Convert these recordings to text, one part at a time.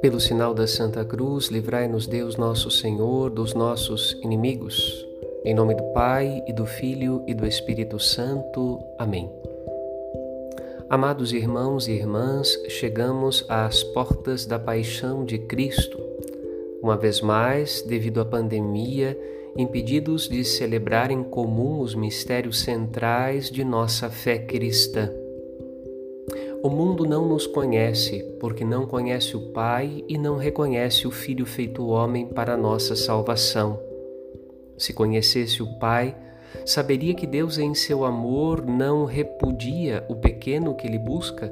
Pelo sinal da Santa Cruz, livrai-nos Deus nosso Senhor dos nossos inimigos. Em nome do Pai e do Filho e do Espírito Santo. Amém. Amados irmãos e irmãs, chegamos às portas da paixão de Cristo. Uma vez mais, devido à pandemia, impedidos de celebrar em comum os mistérios centrais de nossa fé cristã. O mundo não nos conhece, porque não conhece o Pai e não reconhece o Filho feito homem para nossa salvação. Se conhecesse o Pai, saberia que Deus, em seu amor, não repudia o pequeno que lhe busca,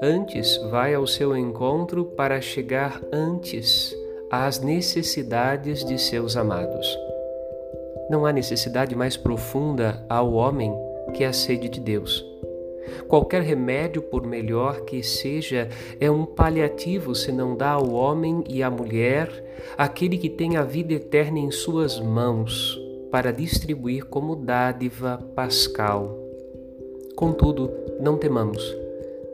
antes vai ao seu encontro para chegar antes às necessidades de seus amados. Não há necessidade mais profunda ao homem que a sede de Deus. Qualquer remédio, por melhor que seja, é um paliativo se não dá ao homem e à mulher aquele que tem a vida eterna em suas mãos para distribuir como dádiva pascal. Contudo, não temamos,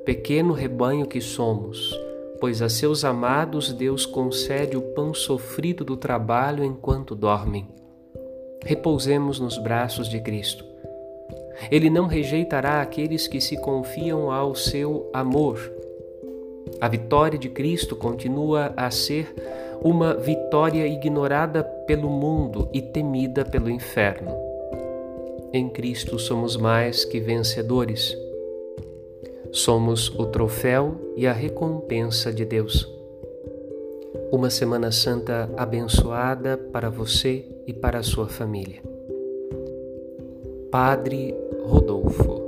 pequeno rebanho que somos, pois a seus amados Deus concede o pão sofrido do trabalho enquanto dormem. Repousemos nos braços de Cristo ele não rejeitará aqueles que se confiam ao seu amor. A vitória de Cristo continua a ser uma vitória ignorada pelo mundo e temida pelo inferno. Em Cristo somos mais que vencedores. Somos o troféu e a recompensa de Deus. Uma Semana Santa abençoada para você e para a sua família. Padre Rodolfo.